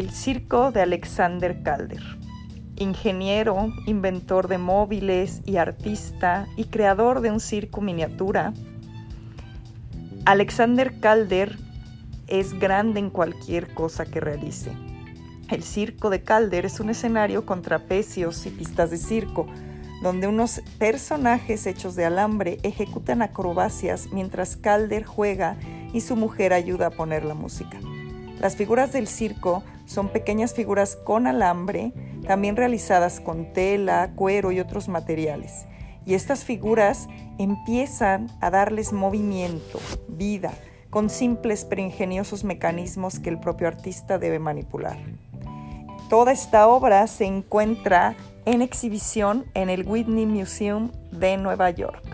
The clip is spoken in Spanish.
El circo de Alexander Calder. Ingeniero, inventor de móviles y artista y creador de un circo miniatura, Alexander Calder es grande en cualquier cosa que realice. El circo de Calder es un escenario con trapecios y pistas de circo, donde unos personajes hechos de alambre ejecutan acrobacias mientras Calder juega y su mujer ayuda a poner la música. Las figuras del circo son pequeñas figuras con alambre, también realizadas con tela, cuero y otros materiales. Y estas figuras empiezan a darles movimiento, vida, con simples pero ingeniosos mecanismos que el propio artista debe manipular. Toda esta obra se encuentra en exhibición en el Whitney Museum de Nueva York.